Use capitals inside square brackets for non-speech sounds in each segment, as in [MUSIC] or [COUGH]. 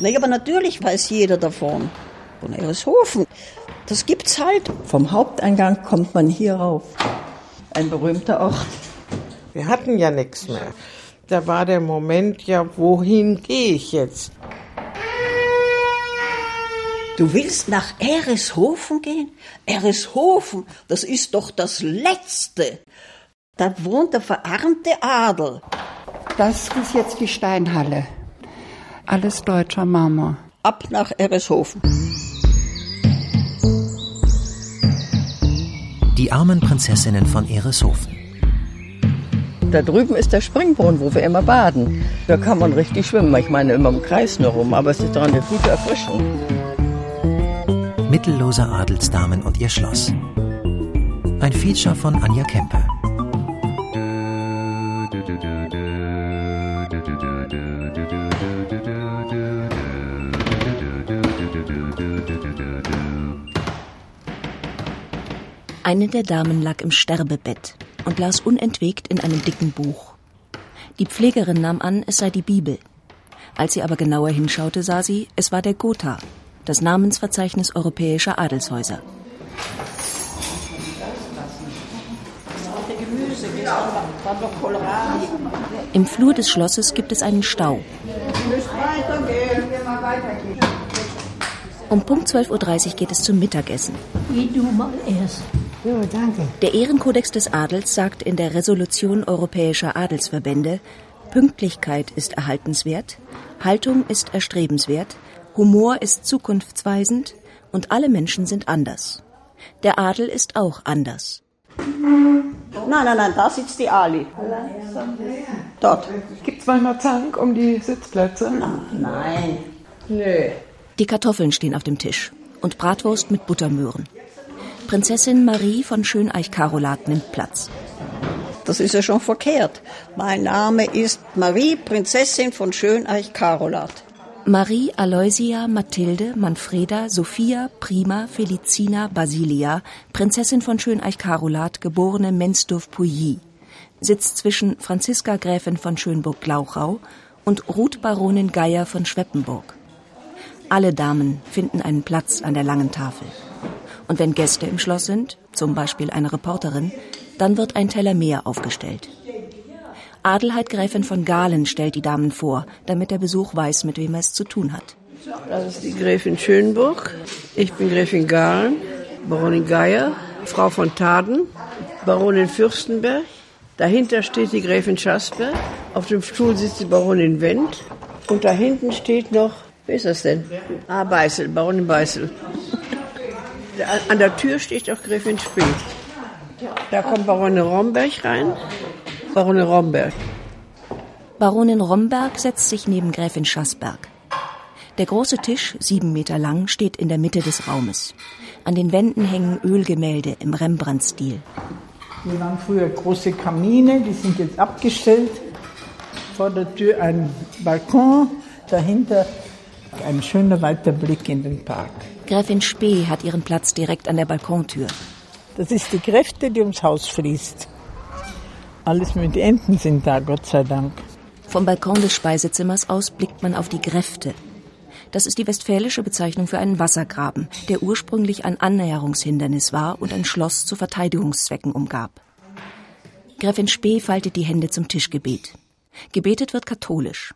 Nee, aber natürlich weiß jeder davon. Von Ereshofen. Das gibt's halt. Vom Haupteingang kommt man hier rauf. Ein berühmter Ort. Wir hatten ja nichts mehr. Da war der Moment, ja, wohin gehe ich jetzt? Du willst nach Ereshofen gehen? Ereshofen, das ist doch das Letzte. Da wohnt der verarmte Adel. Das ist jetzt die Steinhalle. Alles deutscher Marmor. Ab nach Ereshofen. Die armen Prinzessinnen von Ereshofen. Da drüben ist der Springbrunnen, wo wir immer baden. Da kann man richtig schwimmen. Ich meine immer im Kreis nur rum, aber es ist doch eine gute Erfrischung. Mittellose Adelsdamen und ihr Schloss. Ein Feature von Anja Kempe. Eine der Damen lag im Sterbebett und las unentwegt in einem dicken Buch. Die Pflegerin nahm an, es sei die Bibel. Als sie aber genauer hinschaute, sah sie, es war der Gotha, das Namensverzeichnis europäischer Adelshäuser. Im Flur des Schlosses gibt es einen Stau. Um Punkt 12.30 Uhr geht es zum Mittagessen. Wie du mal erst. Jo, danke. Der Ehrenkodex des Adels sagt in der Resolution europäischer Adelsverbände, Pünktlichkeit ist erhaltenswert, Haltung ist erstrebenswert, Humor ist zukunftsweisend und alle Menschen sind anders. Der Adel ist auch anders. Nein, nein, nein, da sitzt die Ali. Dort. Gibt's manchmal Zank um die Sitzplätze? Nein. Nee. Die Kartoffeln stehen auf dem Tisch und Bratwurst mit Buttermöhren. Prinzessin Marie von Schöneich-Karolat nimmt Platz. Das ist ja schon verkehrt. Mein Name ist Marie, Prinzessin von Schöneich-Karolat. Marie Aloysia Mathilde Manfreda Sophia Prima Felicina Basilia, Prinzessin von Schöneich-Karolat, geborene Mensdorf-Pouilly, sitzt zwischen Franziska Gräfin von Schönburg-Glauchau und Ruth Baronin Geier von Schweppenburg. Alle Damen finden einen Platz an der langen Tafel. Und wenn Gäste im Schloss sind, zum Beispiel eine Reporterin, dann wird ein Teller mehr aufgestellt. Adelheid Gräfin von Galen stellt die Damen vor, damit der Besuch weiß, mit wem er es zu tun hat. Das ist die Gräfin Schönburg. Ich bin Gräfin Galen, Baronin Geier, Frau von Taden, Baronin Fürstenberg. Dahinter steht die Gräfin Schasper. Auf dem Stuhl sitzt die Baronin Wendt. Und da hinten steht noch, wer ist das denn? Ah, Beißel, Baronin Beißel. An der Tür steht auch Gräfin Spee. Da kommt Baronin Romberg rein. Baronin Romberg. Baronin Romberg setzt sich neben Gräfin Schassberg. Der große Tisch, sieben Meter lang, steht in der Mitte des Raumes. An den Wänden hängen Ölgemälde im Rembrandt-Stil. Hier waren früher große Kamine, die sind jetzt abgestellt. Vor der Tür ein Balkon, dahinter ein schöner weiter Blick in den Park. Gräfin Spee hat ihren Platz direkt an der Balkontür. Das ist die Kräfte, die ums Haus fließt. Alles mit Enten sind da, Gott sei Dank. Vom Balkon des Speisezimmers aus blickt man auf die Gräfte. Das ist die westfälische Bezeichnung für einen Wassergraben, der ursprünglich ein Annäherungshindernis war und ein Schloss zu Verteidigungszwecken umgab. Gräfin Spee faltet die Hände zum Tischgebet. Gebetet wird katholisch.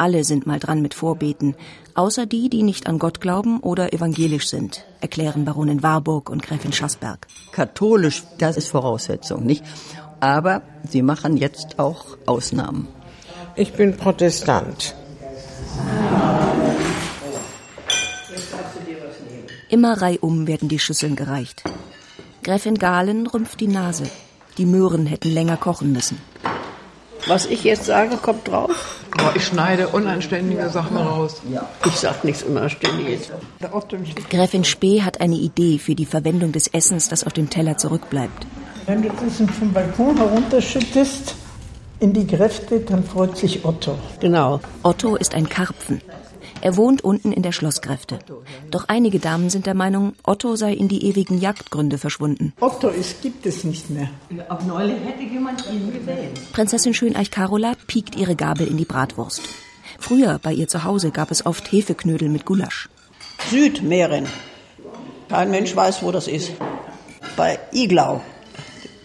Alle sind mal dran mit Vorbeten, außer die, die nicht an Gott glauben oder evangelisch sind, erklären Baronin Warburg und Gräfin Schassberg. Katholisch, das ist Voraussetzung, nicht? Aber sie machen jetzt auch Ausnahmen. Ich bin Protestant. Immer reihum werden die Schüsseln gereicht. Gräfin Galen rümpft die Nase. Die Möhren hätten länger kochen müssen. Was ich jetzt sage, kommt drauf. Oh, ich schneide unanständige Sachen raus. Ich sag nichts Unanständiges. Gräfin Spee hat eine Idee für die Verwendung des Essens, das auf dem Teller zurückbleibt. Wenn du das vom Balkon herunterschüttest in die Kräfte, dann freut sich Otto. Genau. Otto ist ein Karpfen. Er wohnt unten in der Schlosskräfte. Doch einige Damen sind der Meinung, Otto sei in die ewigen Jagdgründe verschwunden. Otto ist, gibt es nicht mehr. Auf neulich hätte jemand ihn gewählt. Prinzessin Schöneich Karola piekt ihre Gabel in die Bratwurst. Früher bei ihr zu Hause gab es oft Hefeknödel mit Gulasch. Südmähren. Kein Mensch weiß, wo das ist. Bei Iglau.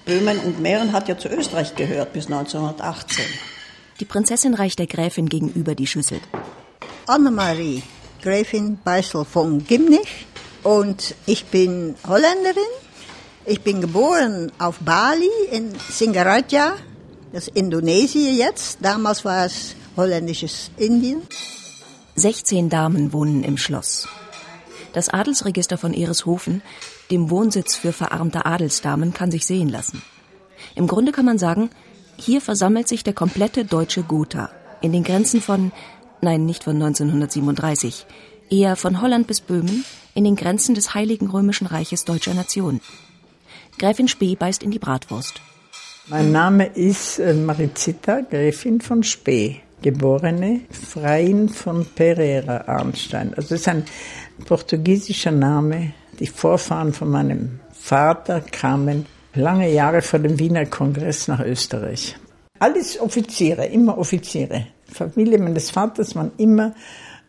Böhmen und Mähren hat ja zu Österreich gehört bis 1918. Die Prinzessin reicht der Gräfin gegenüber die Schüssel. Annemarie, Gräfin Beisel von Gimnich und ich bin Holländerin. Ich bin geboren auf Bali in Singaraja, das ist Indonesien jetzt. Damals war es holländisches Indien. 16 Damen wohnen im Schloss. Das Adelsregister von Ereshofen, dem Wohnsitz für verarmte Adelsdamen, kann sich sehen lassen. Im Grunde kann man sagen, hier versammelt sich der komplette deutsche Gotha in den Grenzen von, nein, nicht von 1937, eher von Holland bis Böhmen, in den Grenzen des Heiligen Römischen Reiches deutscher Nation. Gräfin Spee beißt in die Bratwurst. Mein Name ist äh, Marizita, Gräfin von Spee, geborene Freien von Pereira Arnstein. Also das ist ein portugiesischer Name. Die Vorfahren von meinem Vater kamen lange Jahre vor dem Wiener Kongress nach Österreich. Alles Offiziere, immer Offiziere. Familie meines Vaters waren immer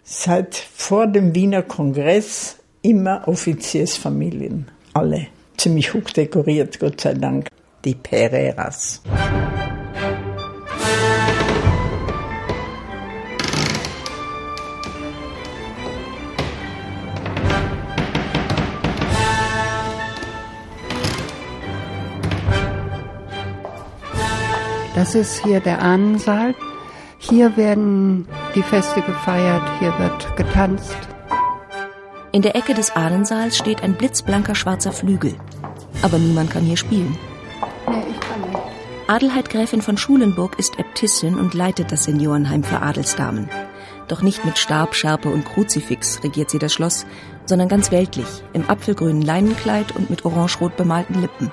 seit vor dem Wiener Kongress immer Offiziersfamilien. Alle. Ziemlich hoch dekoriert, Gott sei Dank. Die Pereiras. Das ist hier der Ahnensaal. Hier werden die Feste gefeiert, hier wird getanzt. In der Ecke des Ahnensaals steht ein blitzblanker schwarzer Flügel. Aber niemand kann hier spielen. Nee, ich kann nicht. Adelheid Gräfin von Schulenburg ist Äbtissin und leitet das Seniorenheim für Adelsdamen. Doch nicht mit Stab, Schärpe und Kruzifix regiert sie das Schloss, sondern ganz weltlich, im apfelgrünen Leinenkleid und mit orangerot bemalten Lippen.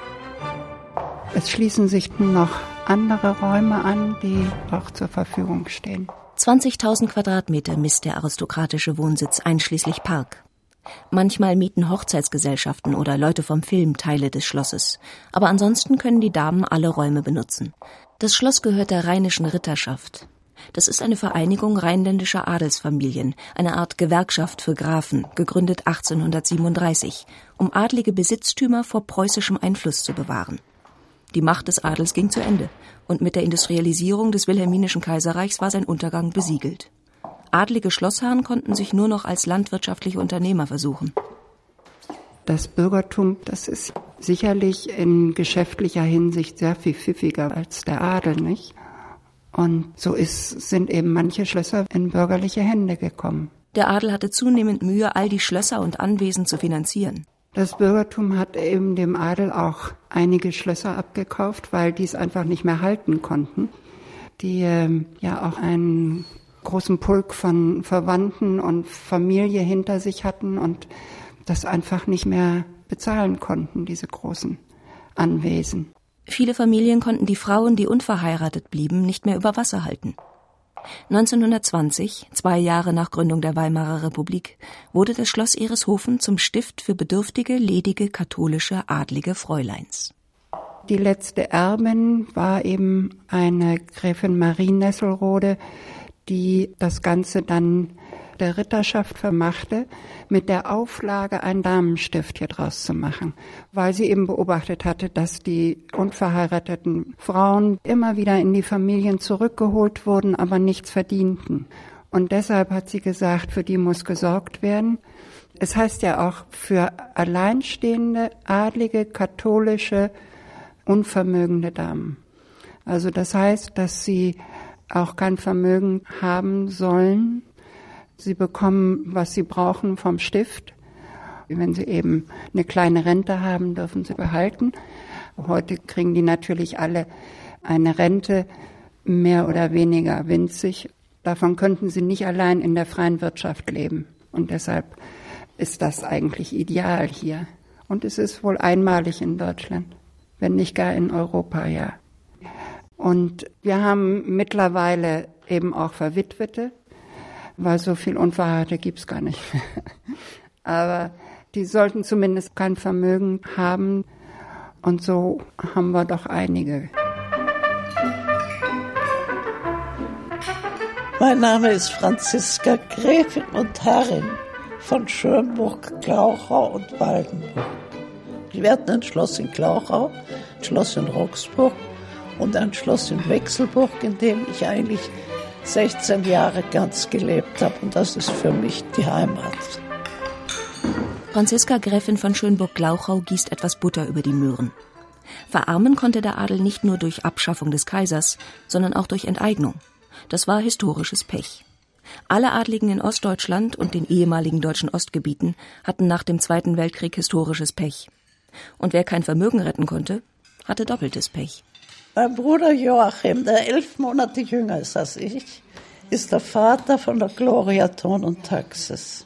Es schließen sich noch andere Räume an, die auch zur Verfügung stehen. 20.000 Quadratmeter misst der aristokratische Wohnsitz einschließlich Park. Manchmal mieten Hochzeitsgesellschaften oder Leute vom Film Teile des Schlosses, aber ansonsten können die Damen alle Räume benutzen. Das Schloss gehört der Rheinischen Ritterschaft. Das ist eine Vereinigung rheinländischer Adelsfamilien, eine Art Gewerkschaft für Grafen, gegründet 1837, um adlige Besitztümer vor preußischem Einfluss zu bewahren. Die Macht des Adels ging zu Ende, und mit der Industrialisierung des Wilhelminischen Kaiserreichs war sein Untergang besiegelt. Adlige Schlossherren konnten sich nur noch als landwirtschaftliche Unternehmer versuchen. Das Bürgertum, das ist sicherlich in geschäftlicher Hinsicht sehr viel pfiffiger als der Adel, nicht? Und so ist, sind eben manche Schlösser in bürgerliche Hände gekommen. Der Adel hatte zunehmend Mühe, all die Schlösser und Anwesen zu finanzieren. Das Bürgertum hat eben dem Adel auch einige Schlösser abgekauft, weil die es einfach nicht mehr halten konnten. Die ähm, ja auch einen großen Pulk von Verwandten und Familie hinter sich hatten und das einfach nicht mehr bezahlen konnten, diese großen Anwesen. Viele Familien konnten die Frauen, die unverheiratet blieben, nicht mehr über Wasser halten. 1920, zwei Jahre nach Gründung der Weimarer Republik, wurde das Schloss Ereshofen zum Stift für bedürftige, ledige, katholische, adlige Fräuleins. Die letzte Erbin war eben eine Gräfin Marie Nesselrode, die das Ganze dann der Ritterschaft vermachte, mit der Auflage, ein Damenstift hier draus zu machen, weil sie eben beobachtet hatte, dass die unverheirateten Frauen immer wieder in die Familien zurückgeholt wurden, aber nichts verdienten. Und deshalb hat sie gesagt, für die muss gesorgt werden. Es heißt ja auch für alleinstehende, adlige, katholische, unvermögende Damen. Also das heißt, dass sie auch kein Vermögen haben sollen. Sie bekommen, was sie brauchen vom Stift. Wenn sie eben eine kleine Rente haben, dürfen sie behalten. Heute kriegen die natürlich alle eine Rente, mehr oder weniger winzig. Davon könnten sie nicht allein in der freien Wirtschaft leben. Und deshalb ist das eigentlich ideal hier. Und es ist wohl einmalig in Deutschland, wenn nicht gar in Europa, ja. Und wir haben mittlerweile eben auch Verwitwete, weil so viel Unverheiratete gibt's gar nicht. [LAUGHS] Aber die sollten zumindest kein Vermögen haben. Und so haben wir doch einige. Mein Name ist Franziska Gräfin und Herrin von Schönburg, Glauchau und Waldenburg. Wir hatten ein Schloss in Glauchau, ein Schloss in Roxburg und ein Schloss in Wechselburg, in dem ich eigentlich 16 Jahre ganz gelebt habe. Und das ist für mich die Heimat. Franziska Gräfin von Schönburg-Glauchau gießt etwas Butter über die Möhren. Verarmen konnte der Adel nicht nur durch Abschaffung des Kaisers, sondern auch durch Enteignung. Das war historisches Pech. Alle Adligen in Ostdeutschland und den ehemaligen deutschen Ostgebieten hatten nach dem Zweiten Weltkrieg historisches Pech. Und wer kein Vermögen retten konnte, hatte doppeltes Pech. Mein Bruder Joachim, der elf Monate jünger ist als ich, ist der Vater von der Gloria Ton und Taxis.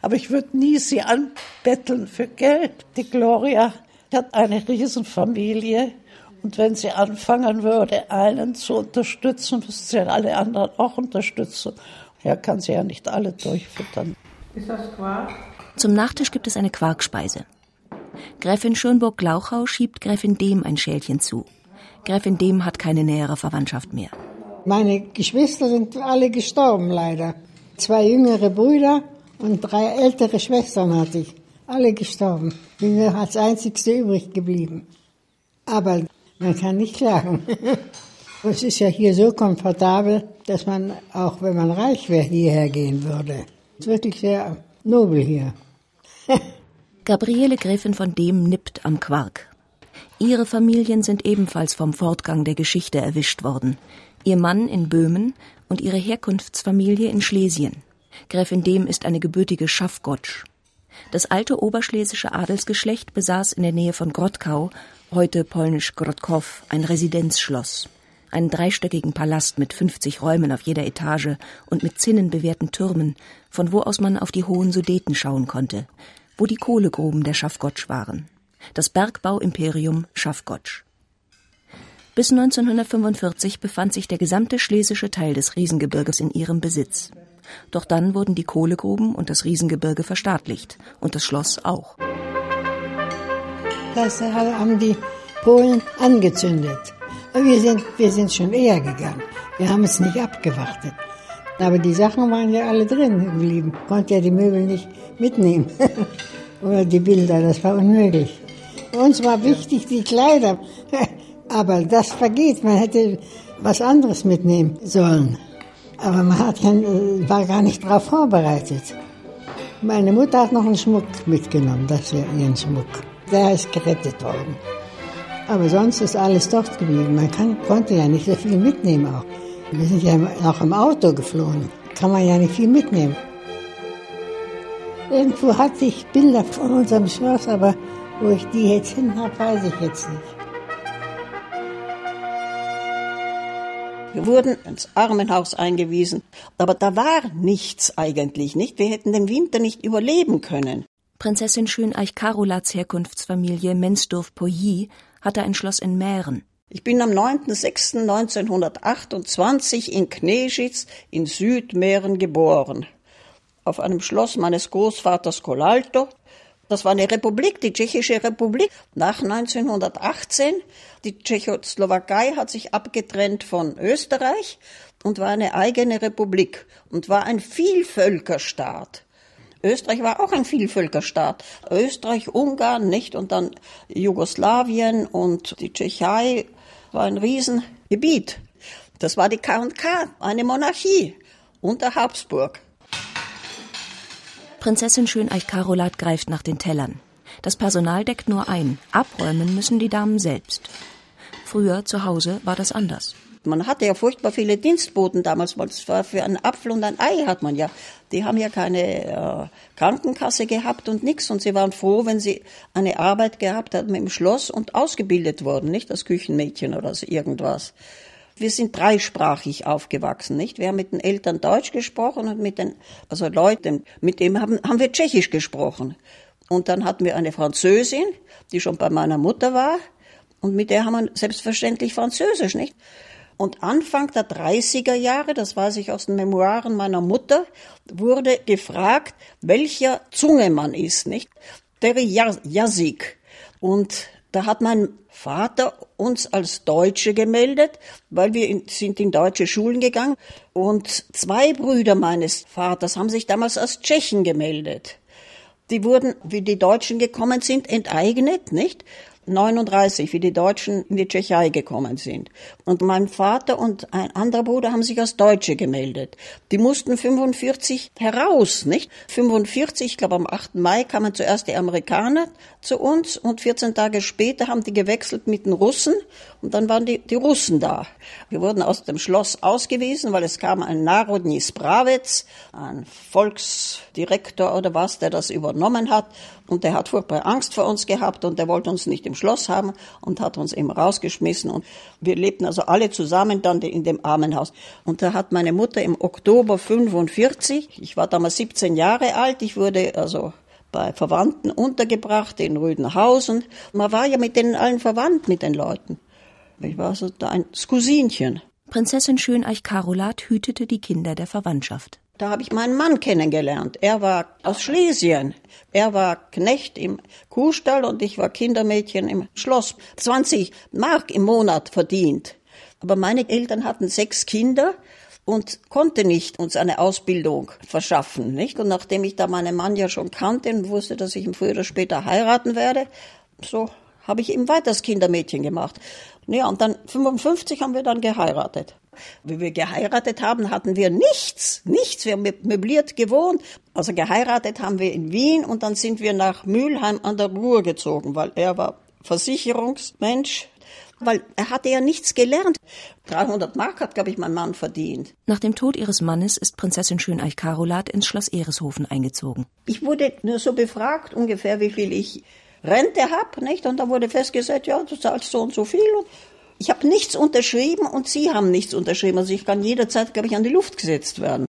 Aber ich würde nie sie anbetteln für Geld. Die Gloria hat eine Riesenfamilie und wenn sie anfangen würde, einen zu unterstützen, müsste sie alle anderen auch unterstützen. Ja, kann sie ja nicht alle durchfüttern. Ist das Quark? Zum Nachtisch gibt es eine Quarkspeise. Gräfin Schönburg-Glauchau schiebt Gräfin Dehm ein Schälchen zu. Gräfin Dehm hat keine nähere Verwandtschaft mehr. Meine Geschwister sind alle gestorben, leider. Zwei jüngere Brüder und drei ältere Schwestern hatte ich. Alle gestorben. Bin nur als einzigste übrig geblieben. Aber man kann nicht klagen. [LAUGHS] es ist ja hier so komfortabel, dass man, auch wenn man reich wäre, hierher gehen würde. Es ist wirklich sehr nobel hier. [LAUGHS] Gabriele Gräfin von Dem nippt am Quark. Ihre Familien sind ebenfalls vom Fortgang der Geschichte erwischt worden. Ihr Mann in Böhmen und ihre Herkunftsfamilie in Schlesien. Gräfin Dem ist eine gebürtige Schaffgotsch. Das alte oberschlesische Adelsgeschlecht besaß in der Nähe von Grottkau, heute polnisch Grotkow, ein Residenzschloss. Einen dreistöckigen Palast mit 50 Räumen auf jeder Etage und mit zinnenbewehrten Türmen, von wo aus man auf die hohen Sudeten schauen konnte, wo die Kohlegruben der Schaffgotsch waren. Das Bergbauimperium Schaffgotsch. Bis 1945 befand sich der gesamte schlesische Teil des Riesengebirges in ihrem Besitz. Doch dann wurden die Kohlegruben und das Riesengebirge verstaatlicht und das Schloss auch. Das haben die Polen angezündet. Wir sind, wir sind schon eher gegangen. Wir haben es nicht abgewartet. Aber die Sachen waren ja alle drin geblieben. Konnte ja die Möbel nicht mitnehmen. [LAUGHS] Oder die Bilder, das war unmöglich. Uns war wichtig die Kleider. [LAUGHS] Aber das vergeht. Man hätte was anderes mitnehmen sollen. Aber man hat kein, war gar nicht darauf vorbereitet. Meine Mutter hat noch einen Schmuck mitgenommen, das wäre ihren Schmuck. Der ist gerettet worden. Aber sonst ist alles dort geblieben. Man kann, konnte ja nicht so viel mitnehmen auch. Wir sind ja auch im Auto geflohen. Kann man ja nicht viel mitnehmen. Irgendwo hatte ich Bilder von unserem Schloss, aber wo ich die jetzt hin habe, weiß ich jetzt nicht. Wir wurden ins Armenhaus eingewiesen, aber da war nichts eigentlich nicht. Wir hätten den Winter nicht überleben können. Prinzessin Schöneich Karolats Herkunftsfamilie Mensdorf-Pouilly hatte ein Schloss in Mähren. Ich bin am 9.06.1928 in Kneschitz in Südmähren geboren. Auf einem Schloss meines Großvaters Colalto. Das war eine Republik, die Tschechische Republik. Nach 1918, die Tschechoslowakei hat sich abgetrennt von Österreich und war eine eigene Republik und war ein Vielvölkerstaat. Österreich war auch ein Vielvölkerstaat. Österreich, Ungarn, nicht? Und dann Jugoslawien und die Tschechei war ein Riesengebiet. Das war die K&K, eine Monarchie unter Habsburg. Prinzessin Schöneich Karolat greift nach den Tellern. Das Personal deckt nur ein. Abräumen müssen die Damen selbst. Früher zu Hause war das anders. Man hatte ja furchtbar viele Dienstboten damals, es war für einen Apfel und ein Ei hat man ja. Die haben ja keine äh, Krankenkasse gehabt und nichts und sie waren froh, wenn sie eine Arbeit gehabt hatten im Schloss und ausgebildet wurden, nicht als Küchenmädchen oder so irgendwas. Wir sind dreisprachig aufgewachsen, nicht? Wir haben mit den Eltern Deutsch gesprochen und mit den, also Leuten, mit dem haben, haben wir Tschechisch gesprochen. Und dann hatten wir eine Französin, die schon bei meiner Mutter war, und mit der haben wir selbstverständlich Französisch, nicht? Und Anfang der 30er Jahre, das weiß ich aus den Memoiren meiner Mutter, wurde gefragt, welcher Zunge man ist, nicht? Der Jasik. Und Da hat mein Vater uns als Deutsche gemeldet, weil wir in, sind in deutsche Schulen gegangen. Und zwei Brüder meines Vaters haben sich damals als Tschechen gemeldet. Die wurden, wie die Deutschen gekommen sind, enteignet, nicht? 39, wie die Deutschen in die Tschechei gekommen sind. Und mein Vater und ein anderer Bruder haben sich als Deutsche gemeldet. Die mussten 45 heraus, nicht? 45, ich glaube am 8. Mai kamen zuerst die Amerikaner zu uns und 14 Tage später haben die gewechselt mit den Russen und dann waren die, die Russen da. Wir wurden aus dem Schloss ausgewiesen, weil es kam ein Narodny Spravets, ein Volksdirektor oder was, der das übernommen hat und der hat furchtbar Angst vor uns gehabt und der wollte uns nicht im Schloss haben und hat uns eben rausgeschmissen. Und wir lebten also alle zusammen dann in dem Armenhaus. Und da hat meine Mutter im Oktober 45, ich war damals 17 Jahre alt, ich wurde also bei Verwandten untergebracht in Rüdenhausen. Man war ja mit denen allen verwandt, mit den Leuten. Ich war so da ein Cousinchen. Prinzessin Schöneich Carolat hütete die Kinder der Verwandtschaft. Da habe ich meinen Mann kennengelernt. Er war aus Schlesien. Er war Knecht im Kuhstall und ich war Kindermädchen im Schloss. 20 Mark im Monat verdient. Aber meine Eltern hatten sechs Kinder und konnte nicht uns eine Ausbildung verschaffen, nicht? Und nachdem ich da meinen Mann ja schon kannte und wusste, dass ich ihn früher oder später heiraten werde, so habe ich ihm weiter das Kindermädchen gemacht. Ja, und dann 55 haben wir dann geheiratet. Wie wir geheiratet haben, hatten wir nichts, nichts. Wir haben möbliert gewohnt. Also geheiratet haben wir in Wien und dann sind wir nach Mülheim an der Ruhr gezogen, weil er war Versicherungsmensch, weil er hatte ja nichts gelernt. 300 Mark hat, glaube ich, mein Mann verdient. Nach dem Tod ihres Mannes ist Prinzessin Schöneich Carolat ins Schloss Ereshofen eingezogen. Ich wurde nur so befragt, ungefähr wie viel ich Rente habe, nicht? Und da wurde festgesetzt, ja, du zahlst so und so viel. Und ich habe nichts unterschrieben und Sie haben nichts unterschrieben. Also ich kann jederzeit, glaube ich, an die Luft gesetzt werden.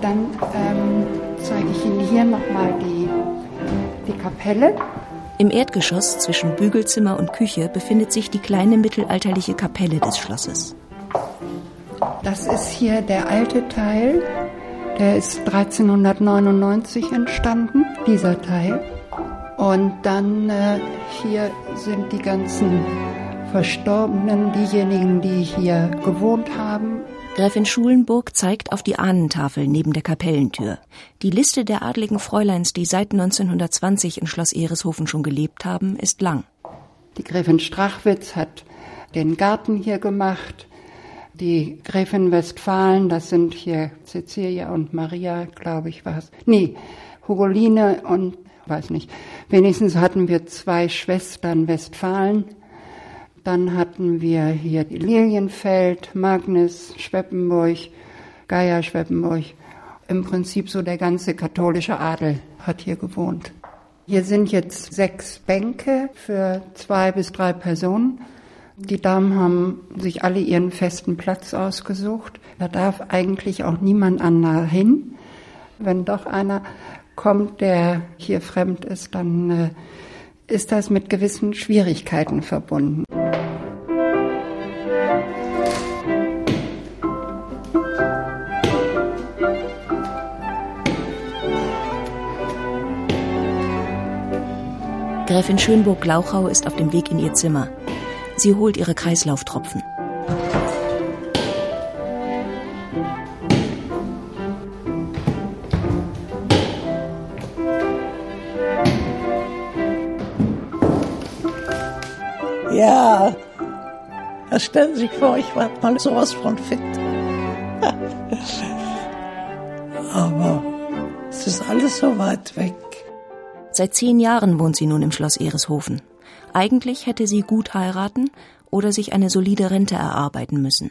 Dann ähm, zeige ich Ihnen hier nochmal die, die Kapelle. Im Erdgeschoss zwischen Bügelzimmer und Küche befindet sich die kleine mittelalterliche Kapelle des Schlosses. Das ist hier der alte Teil der ist 1399 entstanden, dieser Teil. Und dann äh, hier sind die ganzen Verstorbenen, diejenigen, die hier gewohnt haben. Gräfin Schulenburg zeigt auf die Ahnentafel neben der Kapellentür. Die Liste der adligen Fräuleins, die seit 1920 in Schloss Ereshofen schon gelebt haben, ist lang. Die Gräfin Strachwitz hat den Garten hier gemacht die Gräfin Westfalen, das sind hier Cecilia und Maria, glaube ich, war es. Nee, Hugoline und weiß nicht. Wenigstens hatten wir zwei Schwestern Westfalen. Dann hatten wir hier Lilienfeld, Magnus, Schweppenburg, Geier Schweppenburg. Im Prinzip so der ganze katholische Adel hat hier gewohnt. Hier sind jetzt sechs Bänke für zwei bis drei Personen. Die Damen haben sich alle ihren festen Platz ausgesucht. Da darf eigentlich auch niemand anderer hin. Wenn doch einer kommt, der hier fremd ist, dann äh, ist das mit gewissen Schwierigkeiten verbunden. Gräfin Schönburg-Glauchau ist auf dem Weg in ihr Zimmer. Sie holt ihre Kreislauftropfen. Ja, stellen Sie sich vor, ich war mal sowas von fit. [LAUGHS] Aber es ist alles so weit weg. Seit zehn Jahren wohnt sie nun im Schloss Ereshofen. Eigentlich hätte sie gut heiraten oder sich eine solide Rente erarbeiten müssen.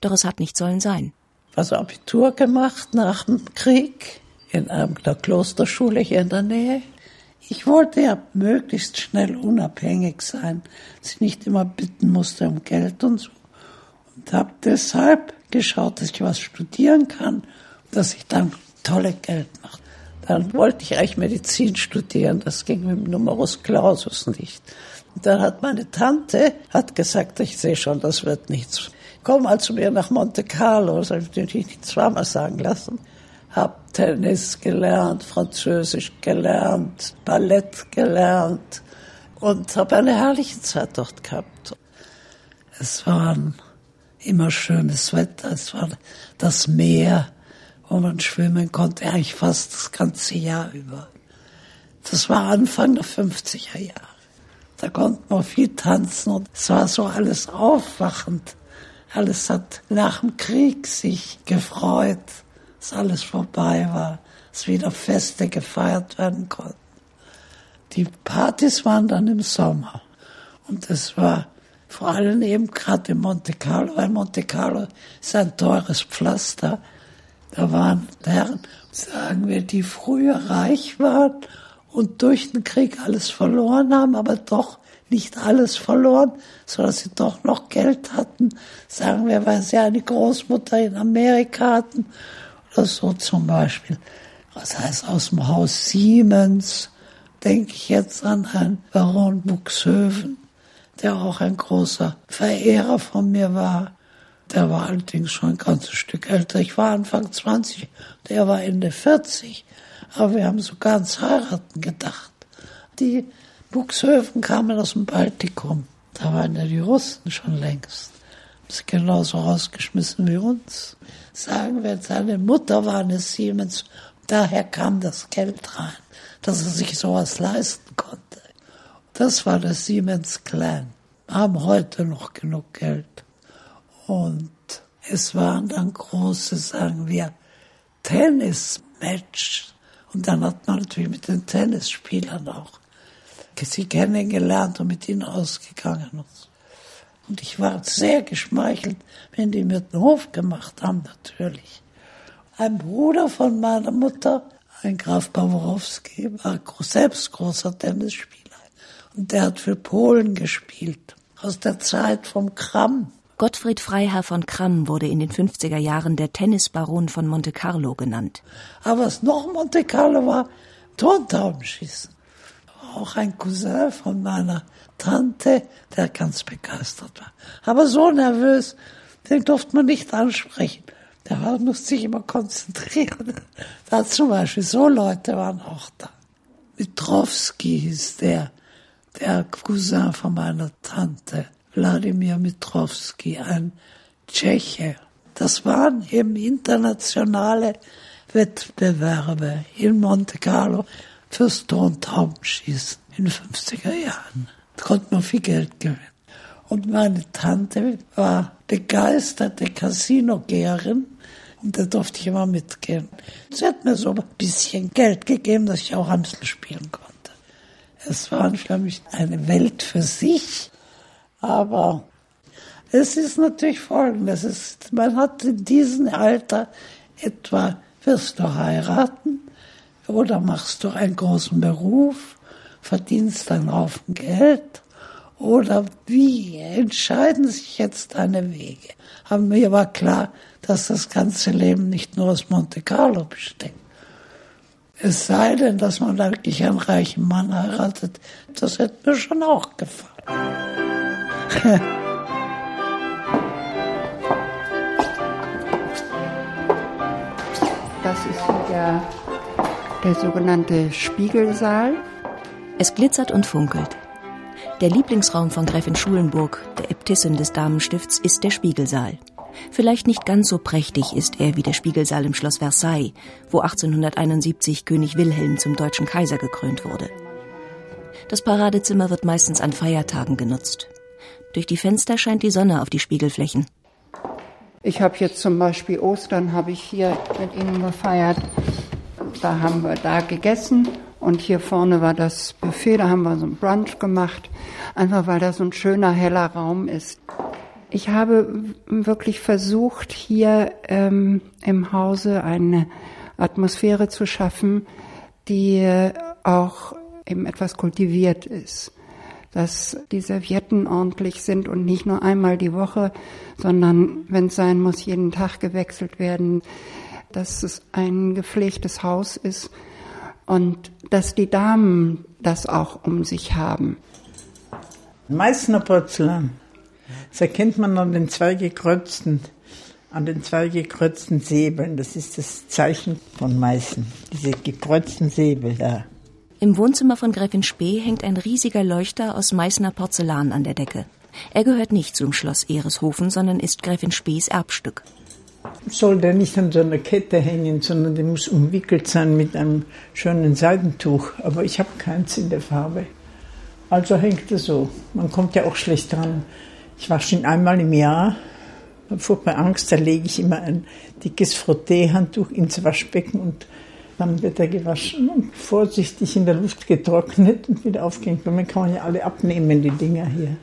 Doch es hat nicht sollen sein. Also Abitur gemacht nach dem Krieg in einer Klosterschule hier in der Nähe. Ich wollte ja möglichst schnell unabhängig sein, dass ich nicht immer bitten musste um Geld und so. Und habe deshalb geschaut, dass ich was studieren kann, dass ich dann tolle Geld mache. Dann wollte ich eigentlich Medizin studieren, das ging mit dem Numerus Clausus nicht. Dann hat meine Tante hat gesagt, ich sehe schon, das wird nichts. Komm mal zu mir nach Monte Carlo, das habe ich natürlich nicht zweimal sagen lassen. habe Tennis gelernt, Französisch gelernt, Ballett gelernt und habe eine herrliche Zeit dort gehabt. Es war immer schönes Wetter, es war das Meer, wo man schwimmen konnte, eigentlich fast das ganze Jahr über. Das war Anfang der 50er Jahre. Da konnte man viel tanzen und es war so alles aufwachend. Alles hat nach dem Krieg sich gefreut, dass alles vorbei war, dass wieder Feste gefeiert werden konnten. Die Partys waren dann im Sommer und es war vor allem eben gerade in Monte Carlo, weil Monte Carlo ist ein teures Pflaster. Da waren Herren, sagen wir, die früher reich waren und durch den Krieg alles verloren haben, aber doch nicht alles verloren, sondern sie doch noch Geld hatten, sagen wir, weil sie eine Großmutter in Amerika hatten oder so zum Beispiel. Das heißt, aus dem Haus Siemens denke ich jetzt an Herrn Baron Buxhoeven, der auch ein großer Verehrer von mir war. Der war allerdings schon ein ganzes Stück älter. Ich war Anfang 20, der war Ende 40. Aber wir haben sogar ans Heiraten gedacht. Die Buxhoeven kamen aus dem Baltikum. Da waren ja die Russen schon längst. Haben sie genauso rausgeschmissen wie uns. Sagen wir, seine Mutter war eine Siemens. Daher kam das Geld rein, dass er sich sowas leisten konnte. Das war der Siemens Clan. Haben heute noch genug Geld. Und es waren dann große, sagen wir, Tennismatches. Und dann hat man natürlich mit den Tennisspielern auch sie kennengelernt und mit ihnen ausgegangen. Und ich war sehr geschmeichelt, wenn die mir den Hof gemacht haben, natürlich. Ein Bruder von meiner Mutter, ein Graf Baworowski, war selbst großer Tennisspieler. Und der hat für Polen gespielt, aus der Zeit vom Kramm. Gottfried Freiherr von Kramm wurde in den 50er Jahren der Tennisbaron von Monte Carlo genannt. Aber was noch Monte Carlo war, Tontaubenschießen auch ein Cousin von meiner Tante, der ganz begeistert war. Aber so nervös, den durfte man nicht ansprechen. Der musste sich immer konzentrieren. [LAUGHS] Da zum Beispiel, so Leute waren auch da. Mitrowski hieß der, der Cousin von meiner Tante, Wladimir Mitrowski, ein Tscheche. Das waren eben internationale Wettbewerbe in Monte Carlo fürs Tontaubenschießen in den 50er Jahren. Da konnte man viel Geld gewinnen. Und meine Tante war begeisterte Casino-Geherin und da durfte ich immer mitgehen. Sie hat mir so ein bisschen Geld gegeben, dass ich auch Amstel spielen konnte. Es war für mich eine Welt für sich, aber es ist natürlich folgendes, ist, man hat in diesem Alter etwa, wirst du heiraten, oder machst du einen großen Beruf, verdienst einen Haufen Geld? Oder wie entscheiden sich jetzt deine Wege? Aber mir war klar, dass das ganze Leben nicht nur aus Monte Carlo besteht. Es sei denn, dass man wirklich einen reichen Mann heiratet, das hätte mir schon auch gefallen. Das ist hier der der sogenannte Spiegelsaal. Es glitzert und funkelt. Der Lieblingsraum von Gräfin Schulenburg, der Äbtissin des Damenstifts, ist der Spiegelsaal. Vielleicht nicht ganz so prächtig ist er wie der Spiegelsaal im Schloss Versailles, wo 1871 König Wilhelm zum deutschen Kaiser gekrönt wurde. Das Paradezimmer wird meistens an Feiertagen genutzt. Durch die Fenster scheint die Sonne auf die Spiegelflächen. Ich habe jetzt zum Beispiel Ostern habe ich hier mit Ihnen gefeiert. Da haben wir da gegessen und hier vorne war das Buffet, da haben wir so ein Brunch gemacht, einfach weil das so ein schöner, heller Raum ist. Ich habe wirklich versucht, hier ähm, im Hause eine Atmosphäre zu schaffen, die auch eben etwas kultiviert ist. Dass die Servietten ordentlich sind und nicht nur einmal die Woche, sondern wenn es sein muss, jeden Tag gewechselt werden dass es ein gepflegtes Haus ist und dass die Damen das auch um sich haben. Meißner Porzellan. Das erkennt man an den zwei gekreuzten an den zwei gekreuzten Säbeln. Das ist das Zeichen von Meißen. Diese gekreuzten Säbel da. Im Wohnzimmer von Gräfin Spee hängt ein riesiger Leuchter aus Meißner Porzellan an der Decke. Er gehört nicht zum Schloss Ehreshofen, sondern ist Gräfin Spees Erbstück. Soll der nicht an so einer Kette hängen, sondern der muss umwickelt sein mit einem schönen Seidentuch. Aber ich habe keins in der Farbe. Also hängt er so. Man kommt ja auch schlecht dran. Ich wasche ihn einmal im Jahr. Habe furchtbar Angst, da lege ich immer ein dickes Frotteehandtuch ins Waschbecken und dann wird er gewaschen und vorsichtig in der Luft getrocknet und wieder aufgehängt. Und dann kann man ja alle abnehmen, die Dinger hier.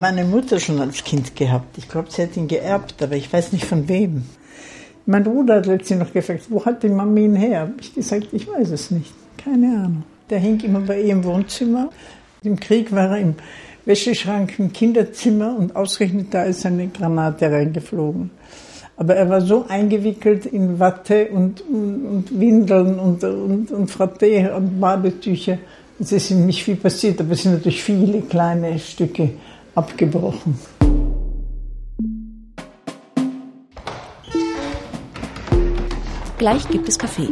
Meine Mutter schon als Kind gehabt. Ich glaube, sie hat ihn geerbt, aber ich weiß nicht von wem. Mein Bruder hat letztens noch gefragt, wo hat die Mami ihn her? Hab ich gesagt, ich weiß es nicht. Keine Ahnung. Der hing immer bei ihr im Wohnzimmer. Im Krieg war er im Wäscheschrank im Kinderzimmer und ausgerechnet da ist eine Granate reingeflogen. Aber er war so eingewickelt in Watte und, und, und Windeln und, und, und Fratte und Badetücher. Es ist ihm nicht viel passiert, aber es sind natürlich viele kleine Stücke abgebrochen. Gleich gibt es Kaffee.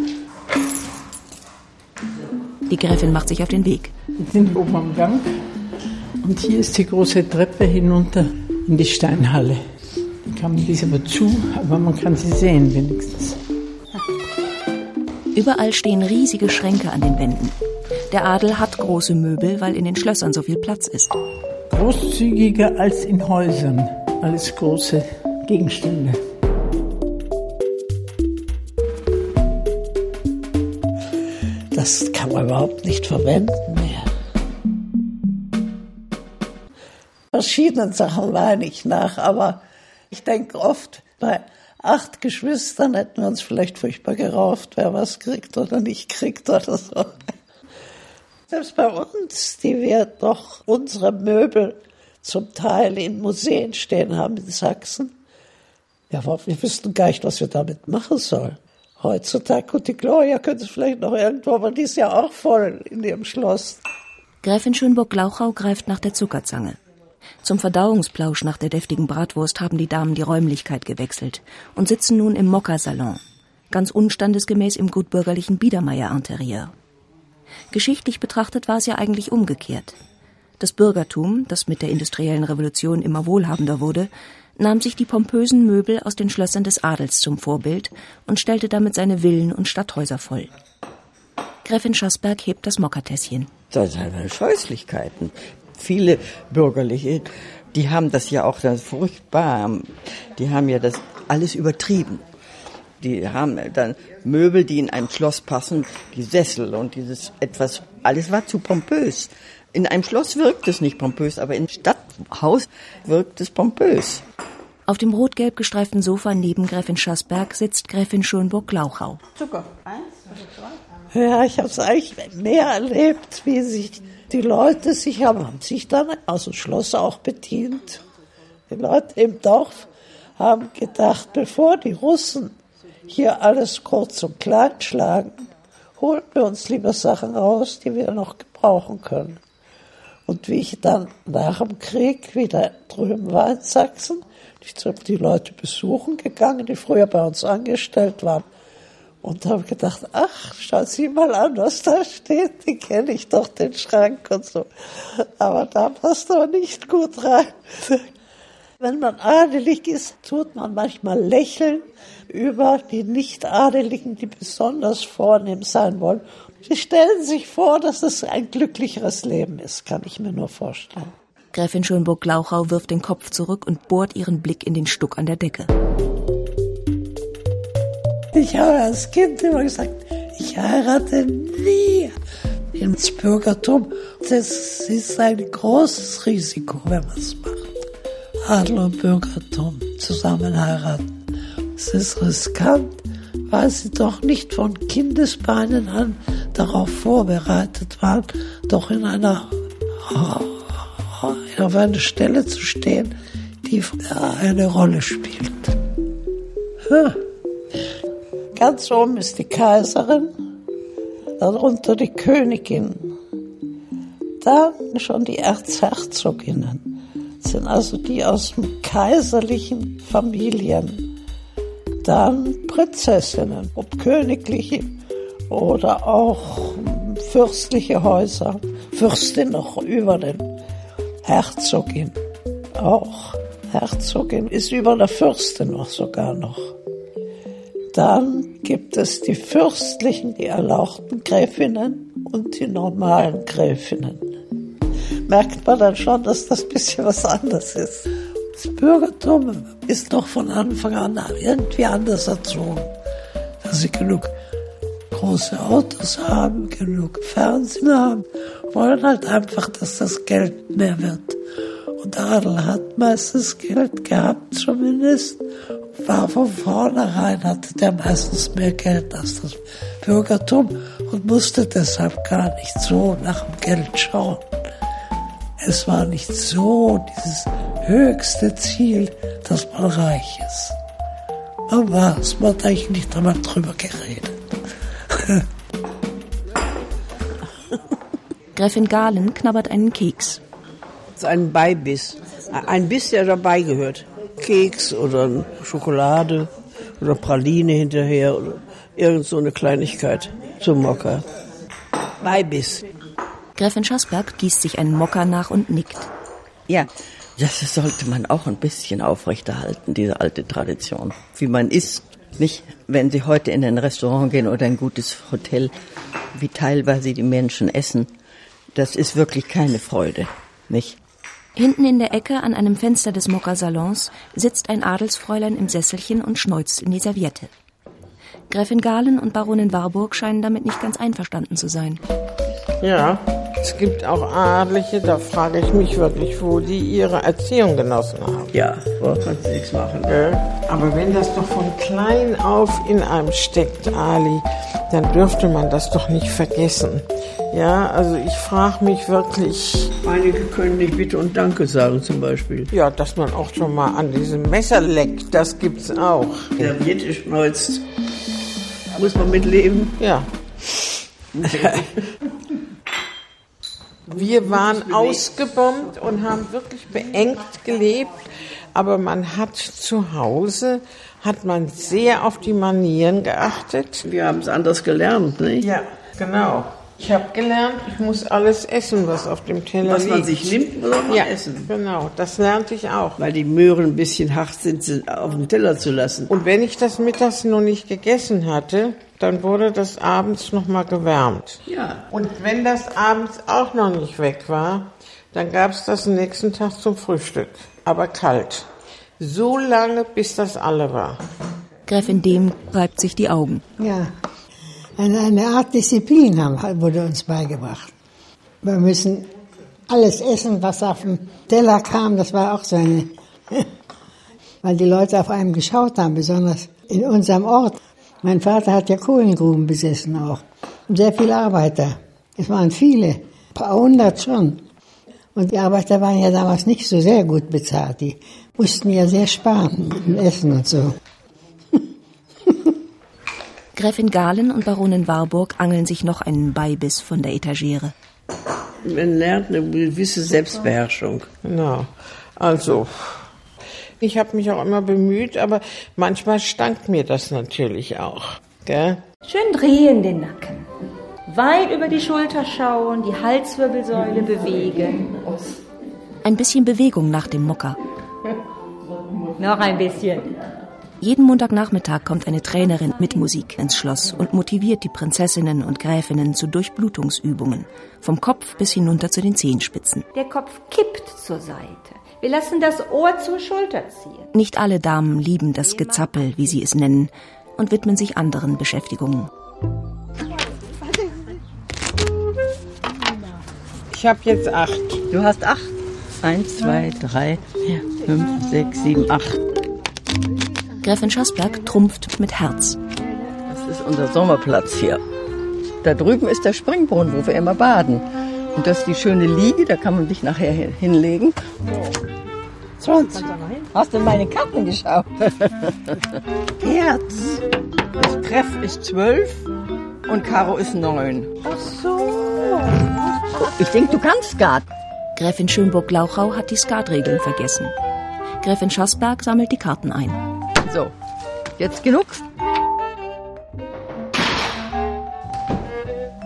Die Gräfin macht sich auf den Weg. Wir sind oben am Gang und hier ist die große Treppe hinunter in die Steinhalle. Die kann man ist aber zu, aber man kann sie sehen wenigstens. Überall stehen riesige Schränke an den Wänden. Der Adel hat große Möbel, weil in den Schlössern so viel Platz ist. Großzügiger als in Häusern. Alles große Gegenstände. Das kann man überhaupt nicht verwenden mehr. Verschiedenen Sachen weine ich nach, aber ich denke oft, bei acht Geschwistern hätten wir uns vielleicht furchtbar gerauft, wer was kriegt oder nicht kriegt oder so. Selbst bei uns, die wir doch unsere Möbel zum Teil in Museen stehen haben in Sachsen, ja, wir wüssten gar nicht, was wir damit machen sollen. Heutzutage, und die Gloria könnte es vielleicht noch irgendwo, aber die ist ja auch voll in ihrem Schloss. Gräfin Schönburg-Glauchau greift nach der Zuckerzange. Zum Verdauungsplausch nach der deftigen Bratwurst haben die Damen die Räumlichkeit gewechselt und sitzen nun im Mokka-Salon, ganz unstandesgemäß im gutbürgerlichen Biedermeier-Interieur. Geschichtlich betrachtet war es ja eigentlich umgekehrt. Das Bürgertum, das mit der industriellen Revolution immer wohlhabender wurde, nahm sich die pompösen Möbel aus den Schlössern des Adels zum Vorbild und stellte damit seine Villen und Stadthäuser voll. Gräfin Schassberg hebt das Mokkatässchen. Das sind Scheußlichkeiten. Viele Bürgerliche, die haben das ja auch das furchtbar, die haben ja das alles übertrieben. Die haben dann Möbel, die in ein Schloss passen, die Sessel und dieses etwas, alles war zu pompös. In einem Schloss wirkt es nicht pompös, aber im Stadthaus wirkt es pompös. Auf dem rot-gelb gestreiften Sofa neben Gräfin Schassberg sitzt Gräfin Schönburg-Glauchau. Zucker. Eins, zwei. Ja, ich habe es eigentlich mehr erlebt, wie sich die Leute sich haben, haben sich dann aus dem Schloss auch bedient. Die Leute im Dorf haben gedacht, bevor die Russen hier alles kurz und klein schlagen, holen wir uns lieber Sachen raus, die wir noch gebrauchen können. Und wie ich dann nach dem Krieg wieder drüben war in Sachsen, ich bin die Leute besuchen gegangen, die früher bei uns angestellt waren. Und habe gedacht, ach, schau Sie mal an, was da steht, die kenne ich doch, den Schrank und so. Aber da passt doch nicht gut rein. Wenn man adelig ist, tut man manchmal lächeln über die Nicht-Adeligen, die besonders vornehm sein wollen. Sie stellen sich vor, dass es ein glücklicheres Leben ist, kann ich mir nur vorstellen. Gräfin Schönburg-Glauchau wirft den Kopf zurück und bohrt ihren Blick in den Stuck an der Decke. Ich habe als Kind immer gesagt, ich heirate nie ins Bürgertum. Das ist ein großes Risiko, wenn man es macht. Adel und Bürgertum zusammen heiraten. Es ist riskant, weil sie doch nicht von Kindesbeinen an darauf vorbereitet waren, doch in einer auf einer Stelle zu stehen, die eine Rolle spielt. Ganz oben ist die Kaiserin, darunter die Königin, dann schon die Erzherzoginnen, das sind also die aus kaiserlichen Familien. Dann Prinzessinnen, ob königliche oder auch fürstliche Häuser. Fürstin noch über den Herzogin auch. Herzogin ist über der Fürstin noch sogar noch. Dann gibt es die fürstlichen, die erlauchten Gräfinnen und die normalen Gräfinnen. Merkt man dann schon, dass das ein bisschen was anderes ist. Das Bürgertum ist doch von Anfang an irgendwie anders erzogen. Dass sie genug große Autos haben, genug Fernsehen haben, wollen halt einfach, dass das Geld mehr wird. Und Adel hat meistens Geld gehabt, zumindest, war von vornherein, hatte der meistens mehr Geld als das Bürgertum und musste deshalb gar nicht so nach dem Geld schauen. Es war nicht so dieses höchste Ziel, dass man reich ist. Man war es, man hat eigentlich nicht einmal drüber geredet. [LAUGHS] Gräfin Galen knabbert einen Keks. Das ist ein Beibiss. Ein Biss, der dabei gehört. Keks oder Schokolade oder Praline hinterher oder irgend so eine Kleinigkeit zum Mocker. Beibiss. Gräfin Schassberg gießt sich einen Mocker nach und nickt. Ja, das sollte man auch ein bisschen aufrechterhalten, diese alte Tradition. Wie man isst, nicht? Wenn Sie heute in ein Restaurant gehen oder ein gutes Hotel, wie teilweise die Menschen essen, das ist wirklich keine Freude, nicht? Hinten in der Ecke an einem Fenster des Mokka-Salons sitzt ein Adelsfräulein im Sesselchen und schneuzt in die Serviette. Gräfin Galen und Baronin Warburg scheinen damit nicht ganz einverstanden zu sein. Ja, es gibt auch Adlige, da frage ich mich wirklich, wo die ihre Erziehung genossen haben. Ja, da kannst du nichts machen. Äh, aber wenn das doch von klein auf in einem steckt, Ali, dann dürfte man das doch nicht vergessen. Ja, also ich frage mich wirklich. Einige können nicht Bitte und Danke sagen zum Beispiel. Ja, dass man auch schon mal an diesem Messer leckt, das gibt's auch. Der Wirt schneuzt. Muss man mitleben? Ja. [LAUGHS] Wir waren ausgebombt und haben wirklich beengt gelebt, aber man hat zu Hause hat man sehr auf die Manieren geachtet. Wir haben es anders gelernt, nicht? Ja, genau. Ich habe gelernt, ich muss alles essen, was auf dem Teller was liegt. man sich nimmt, muss man ja, essen. Genau, das lernte ich auch. Weil die Möhren ein bisschen hart sind, sie auf dem Teller zu lassen. Und wenn ich das mittags noch nicht gegessen hatte, dann wurde das abends noch mal gewärmt. Ja. Und wenn das abends auch noch nicht weg war, dann gab es das nächsten Tag zum Frühstück, aber kalt. So lange, bis das alle war. Gräfin Dem reibt sich die Augen. Ja, eine, eine Art Disziplin haben, wurde uns beigebracht. Wir müssen alles essen, was auf dem Teller kam, das war auch so eine, [LAUGHS] weil die Leute auf einem geschaut haben, besonders in unserem Ort. Mein Vater hat ja Kohlengruben besessen auch. Und sehr viele Arbeiter. Es waren viele, ein paar hundert schon. Und die Arbeiter waren ja damals nicht so sehr gut bezahlt. Die mussten ja sehr sparen mit dem Essen und so. [LAUGHS] Gräfin Galen und Baronin Warburg angeln sich noch einen Beibiss von der Etagere. Man lernt eine gewisse Selbstbeherrschung. Genau. Also, ich habe mich auch immer bemüht, aber manchmal stank mir das natürlich auch. Gell? Schön drehen den Nacken. Weit über die Schulter schauen, die Halswirbelsäule bewegen. Ein bisschen Bewegung nach dem Mocker. [LAUGHS] Noch ein bisschen. Jeden Montagnachmittag kommt eine Trainerin mit Musik ins Schloss und motiviert die Prinzessinnen und Gräfinnen zu Durchblutungsübungen, vom Kopf bis hinunter zu den Zehenspitzen. Der Kopf kippt zur Seite. Wir lassen das Ohr zur Schulter ziehen. Nicht alle Damen lieben das Gezappel, wie sie es nennen, und widmen sich anderen Beschäftigungen. Ich habe jetzt acht. Du hast acht? Eins, zwei, drei, vier, fünf, sechs, sieben, acht. Gräfin Schassberg trumpft mit Herz. Das ist unser Sommerplatz hier. Da drüben ist der Springbrunnen, wo wir immer baden. Und das ist die schöne Liege, da kann man sich nachher hinlegen. Sonst, hast du meine Karten geschaut? [LAUGHS] Herz. Das Treff ist zwölf und Karo ist neun. Ach so. Ich denke, du kannst Skat. Gräfin Schönburg-Lauchau hat die Skatregeln vergessen. Gräfin Schassberg sammelt die Karten ein. So, jetzt genug.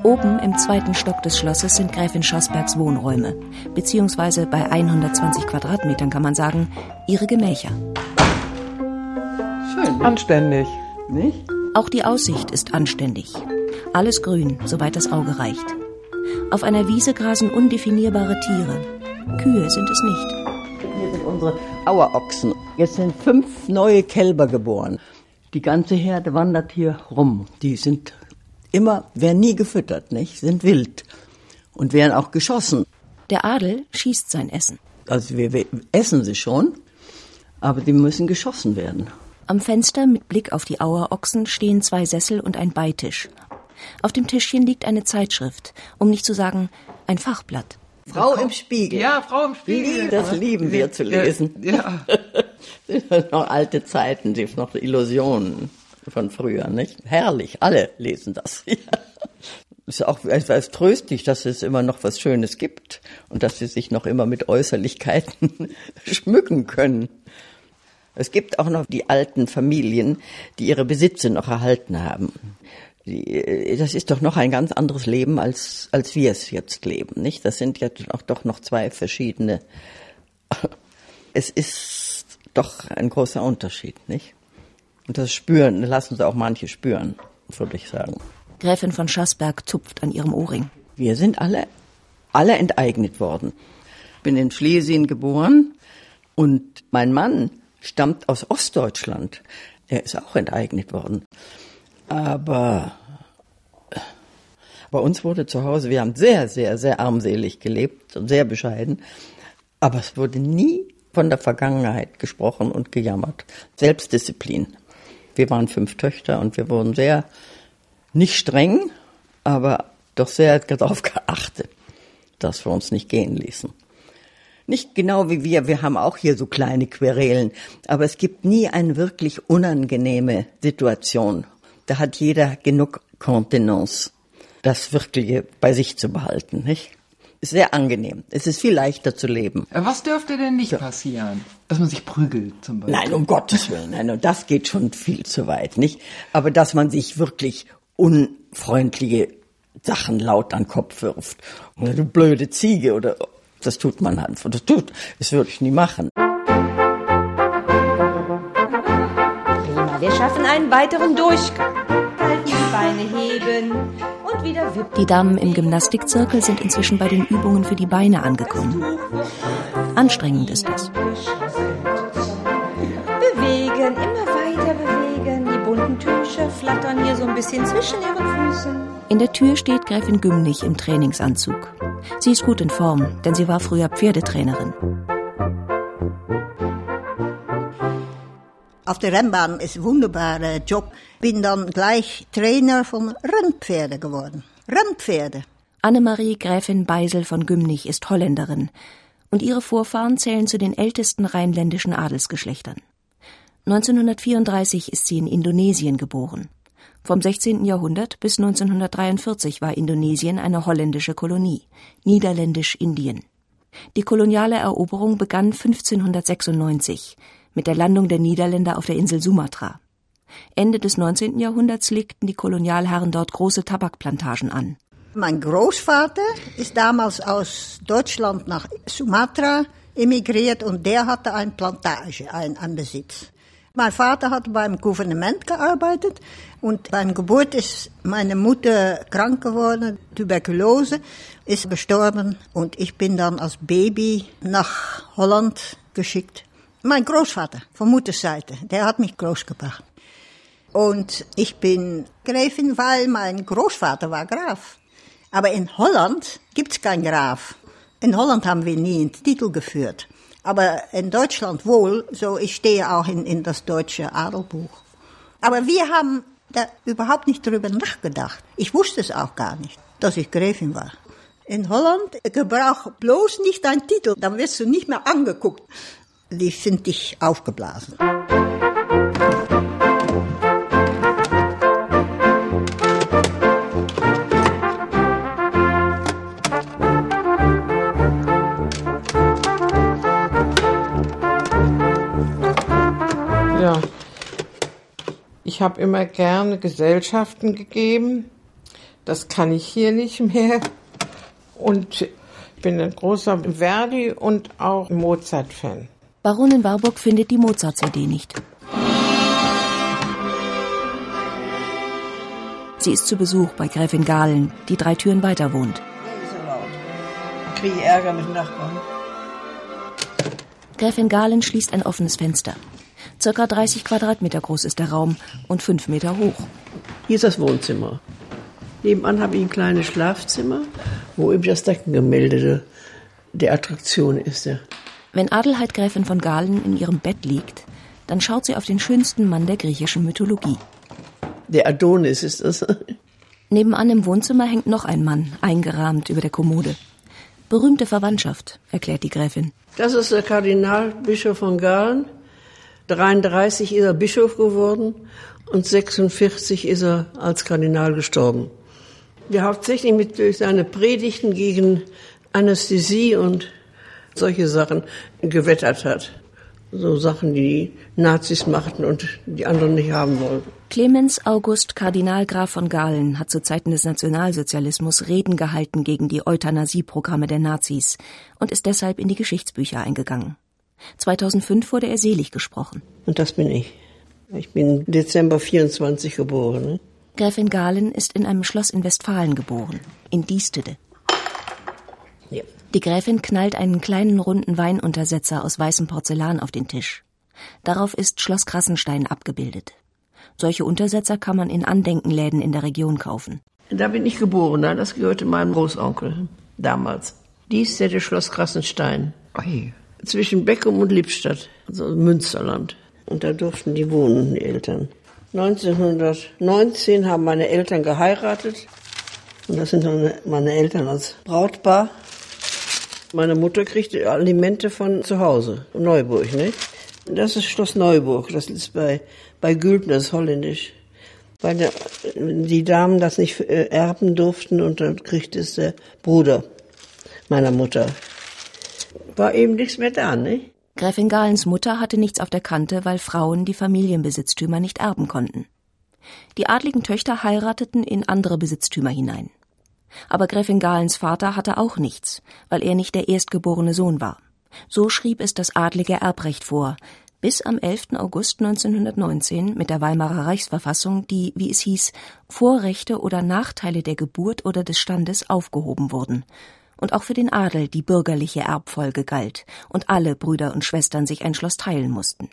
Oben im zweiten Stock des Schlosses sind Gräfin Schassbergs Wohnräume, beziehungsweise bei 120 Quadratmetern kann man sagen, ihre Gemächer. Schön. Anständig. Nicht? Auch die Aussicht ist anständig. Alles grün, soweit das Auge reicht. Auf einer Wiese grasen undefinierbare Tiere. Kühe sind es nicht. Hier sind unsere Auerochsen. Jetzt sind fünf neue Kälber geboren. Die ganze Herde wandert hier rum. Die sind immer, werden nie gefüttert, nicht? Sind wild und werden auch geschossen. Der Adel schießt sein Essen. Also wir, wir essen sie schon, aber die müssen geschossen werden. Am Fenster mit Blick auf die Auerochsen stehen zwei Sessel und ein Beitisch. Auf dem Tischchen liegt eine Zeitschrift, um nicht zu sagen ein Fachblatt. Frau im Spiegel. Ja, Frau im Spiegel. Das lieben wir zu lesen. Ja. [LAUGHS] Das sind noch alte Zeiten, die noch Illusionen von früher, nicht? Herrlich, alle lesen das. [LAUGHS] Ja. Ist auch etwas tröstlich, dass es immer noch was Schönes gibt und dass sie sich noch immer mit Äußerlichkeiten [LAUGHS] schmücken können. Es gibt auch noch die alten Familien, die ihre Besitze noch erhalten haben. Die, das ist doch noch ein ganz anderes Leben, als, als wir es jetzt leben, nicht? Das sind ja auch doch noch zwei verschiedene. [LAUGHS] Es ist doch ein großer Unterschied, nicht? Und das spüren, lassen sie auch manche spüren, würde ich sagen. Gräfin von Schassberg zupft an ihrem Ohrring. Wir sind alle, alle enteignet worden. Ich bin in Schlesien geboren und mein Mann stammt aus Ostdeutschland. Der ist auch enteignet worden. Aber bei uns wurde zu Hause, wir haben sehr, sehr, sehr armselig gelebt und sehr bescheiden. Aber es wurde nie von der Vergangenheit gesprochen und gejammert. Selbstdisziplin. Wir waren fünf Töchter und wir wurden sehr, nicht streng, aber doch sehr darauf [LAUGHS] geachtet, dass wir uns nicht gehen ließen. Nicht genau wie wir, wir haben auch hier so kleine Querelen, aber es gibt nie eine wirklich unangenehme Situation. Da hat jeder genug Kontenance, das Wirkliche bei sich zu behalten, nicht? Ist sehr angenehm. Es ist viel leichter zu leben. Was dürfte denn nicht passieren? Dass man sich prügelt zum Beispiel. Nein, um Gottes Willen. Nein, und das geht schon viel zu weit, nicht? Aber dass man sich wirklich unfreundliche Sachen laut an den Kopf wirft. Oder du blöde Ziege oder das tut man einfach. Das tut, das würde ich nie machen. Prima, wir schaffen einen weiteren Durchgang. Beine heben und wieder wippen. Die Damen im Gymnastikzirkel sind inzwischen bei den Übungen für die Beine angekommen. Anstrengend ist das. Bewegen, immer weiter bewegen. Die bunten Tücher flattern hier so ein bisschen zwischen ihren Füßen. In der Tür steht Gräfin Gümnich im Trainingsanzug. Sie ist gut in Form, denn sie war früher Pferdetrainerin. Auf der Rennbahn ist ein wunderbarer Job. Bin dann gleich Trainer von Rennpferde geworden. Rennpferde. Annemarie Gräfin Beisel von Gümnich ist Holländerin und ihre Vorfahren zählen zu den ältesten rheinländischen Adelsgeschlechtern. 1934 ist sie in Indonesien geboren. Vom 16. Jahrhundert bis 1943 war Indonesien eine holländische Kolonie, Niederländisch-Indien. Die koloniale Eroberung begann 1596 mit der Landung der Niederländer auf der Insel Sumatra. Ende des 19. Jahrhunderts legten die Kolonialherren dort große Tabakplantagen an. Mein Großvater ist damals aus Deutschland nach Sumatra emigriert und der hatte eine Plantage, ein, ein Besitz. Mein Vater hat beim Gouvernement gearbeitet und beim Geburt ist meine Mutter krank geworden, Tuberkulose, ist gestorben und ich bin dann als Baby nach Holland geschickt. Mein Großvater von Mutterseite, der hat mich großgebracht. Und ich bin Gräfin, weil mein Großvater war Graf. Aber in Holland gibt's kein Graf. In Holland haben wir nie einen Titel geführt. Aber in Deutschland wohl, so ich stehe auch in, in das deutsche Adelbuch. Aber wir haben da überhaupt nicht drüber nachgedacht. Ich wusste es auch gar nicht, dass ich Gräfin war. In Holland gebrauch bloß nicht deinen Titel, dann wirst du nicht mehr angeguckt. Die sind dich aufgeblasen. Ich habe immer gerne Gesellschaften gegeben. Das kann ich hier nicht mehr. Und ich bin ein großer Verdi und auch Mozart-Fan. Baronin Warburg findet die Mozart-CD nicht. Sie ist zu Besuch bei Gräfin Gahlen, die drei Türen weiter wohnt. Ich kriege Ärger mit Nachbarn. Gräfin Gahlen schließt ein offenes Fenster. Circa 30 Quadratmeter groß ist der Raum und fünf Meter hoch. Hier ist das Wohnzimmer. Nebenan habe ich ein kleines Schlafzimmer, wo eben das Deckengemälde der Attraktion ist. Ja. Wenn Adelheid Gräfin von Gahlen in ihrem Bett liegt, dann schaut sie auf den schönsten Mann der griechischen Mythologie. Der Adonis ist das. Nebenan im Wohnzimmer hängt noch ein Mann, eingerahmt über der Kommode. Berühmte Verwandtschaft, erklärt die Gräfin. Das ist der Kardinalbischof von Galen. 33 ist er Bischof geworden und 46 ist er als Kardinal gestorben. Der hauptsächlich mit durch seine Predigten gegen Anästhesie und solche Sachen gewettert hat. So Sachen, die Nazis machten und die anderen nicht haben wollten. Clemens August Kardinal Graf von Galen hat zu Zeiten des Nationalsozialismus Reden gehalten gegen die Euthanasieprogramme der Nazis und ist deshalb in die Geschichtsbücher eingegangen. 2005 wurde er selig gesprochen. Und das bin ich. Ich bin Dezember 24 geboren. Ne? Gräfin Galen ist in einem Schloss in Westfalen geboren, in Diestede. Ja. Die Gräfin knallt einen kleinen runden Weinuntersetzer aus weißem Porzellan auf den Tisch. Darauf ist Schloss Krassenstein abgebildet. Solche Untersetzer kann man in Andenkenläden in der Region kaufen. Da bin ich geboren, das gehörte meinem Großonkel damals. Dies hätte Schloss Krassenstein. Oi. Zwischen Beckum und Lippstadt, also Münsterland. Und da durften die wohnen, die Eltern. 1919 haben meine Eltern geheiratet. Und das sind meine Eltern als Brautpaar. Meine Mutter kriegte Alimente von zu Hause, Neuburg, ne? Das ist Schloss Neuburg, das ist bei, bei Gülden, das ist holländisch. Weil der, die Damen das nicht äh, erben durften und dann kriegte es der Bruder meiner Mutter. War eben nichts mehr da, ne? Gräfin Galens Mutter hatte nichts auf der Kante, weil Frauen die Familienbesitztümer nicht erben konnten. Die adligen Töchter heirateten in andere Besitztümer hinein. Aber Gräfin Galens Vater hatte auch nichts, weil er nicht der erstgeborene Sohn war. So schrieb es das adlige Erbrecht vor, bis am 11. August 1919 mit der Weimarer Reichsverfassung die, wie es hieß, Vorrechte oder Nachteile der Geburt oder des Standes aufgehoben wurden und auch für den Adel die bürgerliche Erbfolge galt und alle Brüder und Schwestern sich ein Schloss teilen mussten.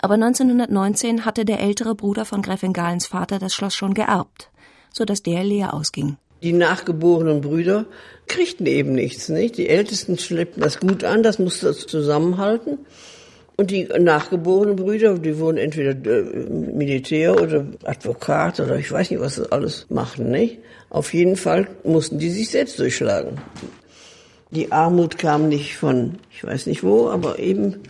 Aber 1919 hatte der ältere Bruder von Gräfin Galens Vater das Schloss schon geerbt, so dass der leer ausging. Die nachgeborenen Brüder kriegten eben nichts, nicht? Die Ältesten schleppten das gut an, das musste das zusammenhalten. Und die nachgeborenen Brüder, die wurden entweder äh, Militär oder Advokat oder ich weiß nicht, was sie alles machen, nicht? Auf jeden Fall mussten die sich selbst durchschlagen. Die Armut kam nicht von, ich weiß nicht wo, aber eben,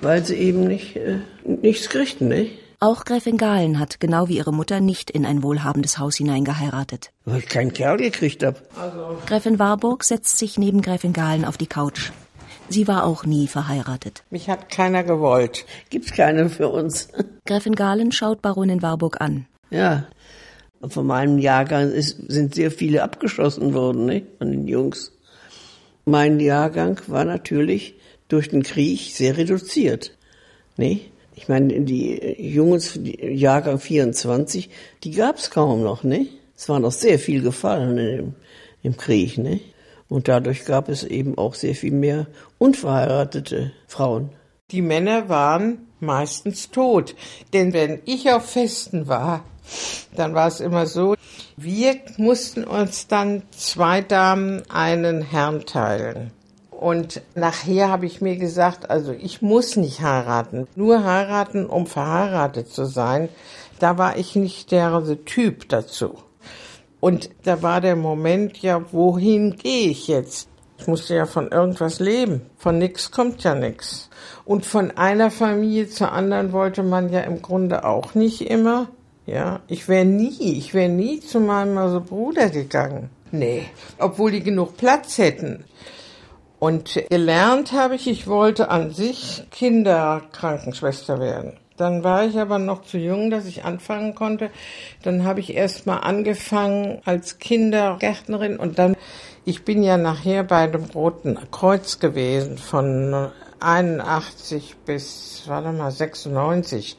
weil sie eben nicht, äh, nichts kriegten, nicht? Auch Gräfin Gahlen hat, genau wie ihre Mutter, nicht in ein wohlhabendes Haus hineingeheiratet. Weil ich keinen Kerl gekriegt hab. Gräfin Warburg setzt sich neben Gräfin Gahlen auf die Couch. Sie war auch nie verheiratet. Mich hat keiner gewollt. Gibt's keine für uns. [LAUGHS] Gräfin Gahlen schaut Baronin Warburg an. Ja. Von meinem Jahrgang ist, sind sehr viele abgeschossen worden, ne? Von den Jungs. Mein Jahrgang war natürlich durch den Krieg sehr reduziert, ne? Ich meine, die Jungs, die Jahrgang 24, die gab's kaum noch, ne? Es waren noch sehr viel gefallen im, im Krieg, ne? Und dadurch gab es eben auch sehr viel mehr unverheiratete Frauen. Die Männer waren meistens tot. Denn wenn ich auf Festen war, dann war es immer so, wir mussten uns dann zwei Damen einen Herrn teilen. Und nachher habe ich mir gesagt, also ich muss nicht heiraten. Nur heiraten, um verheiratet zu sein. Da war ich nicht der Typ dazu. Und da war der Moment, ja, wohin gehe ich jetzt? Ich musste ja von irgendwas leben. Von nix kommt ja nix. Und von einer Familie zur anderen wollte man ja im Grunde auch nicht immer. Ja, ich wäre nie, ich wäre nie zu meinem also Bruder gegangen. Nee, obwohl die genug Platz hätten. Und gelernt habe ich, ich wollte an sich Kinderkrankenschwester werden. Dann war ich aber noch zu jung, dass ich anfangen konnte. Dann habe ich erst mal angefangen als Kindergärtnerin und dann, ich bin ja nachher bei dem Roten Kreuz gewesen von 81 bis, warte mal, 96.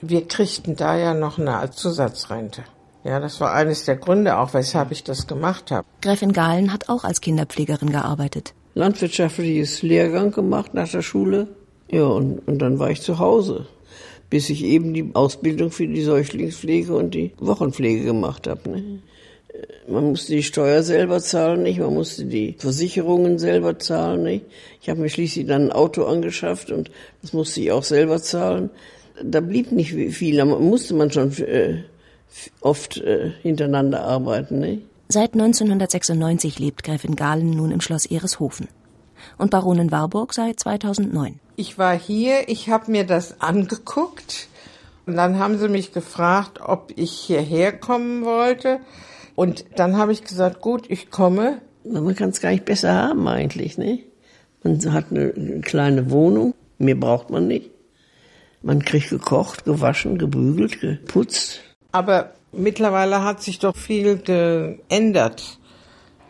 Wir kriegten da ja noch eine Zusatzrente. Ja, das war eines der Gründe auch, weshalb ich das gemacht habe. Gräfin Gahlen hat auch als Kinderpflegerin gearbeitet. Landwirtschaftliches Lehrgang gemacht nach der Schule. Ja, und, und dann war ich zu Hause bis ich eben die Ausbildung für die Säuglingspflege und die Wochenpflege gemacht habe. Ne? Man musste die Steuer selber zahlen, nicht? Man musste die Versicherungen selber zahlen, nicht? Ich habe mir schließlich dann ein Auto angeschafft und das musste ich auch selber zahlen. Da blieb nicht viel, da musste man schon äh, oft äh, hintereinander arbeiten, nicht? Seit 1996 lebt Gräfin Gahlen nun im Schloss Ereshofen und Baronin Warburg seit 2009. Ich war hier, ich habe mir das angeguckt und dann haben sie mich gefragt, ob ich hierher kommen wollte. Und dann habe ich gesagt, gut, ich komme. Man kann es gar nicht besser haben eigentlich, ne? Man hat eine kleine Wohnung, mehr braucht man nicht. Man kriegt gekocht, gewaschen, gebügelt, geputzt. Aber mittlerweile hat sich doch viel geändert.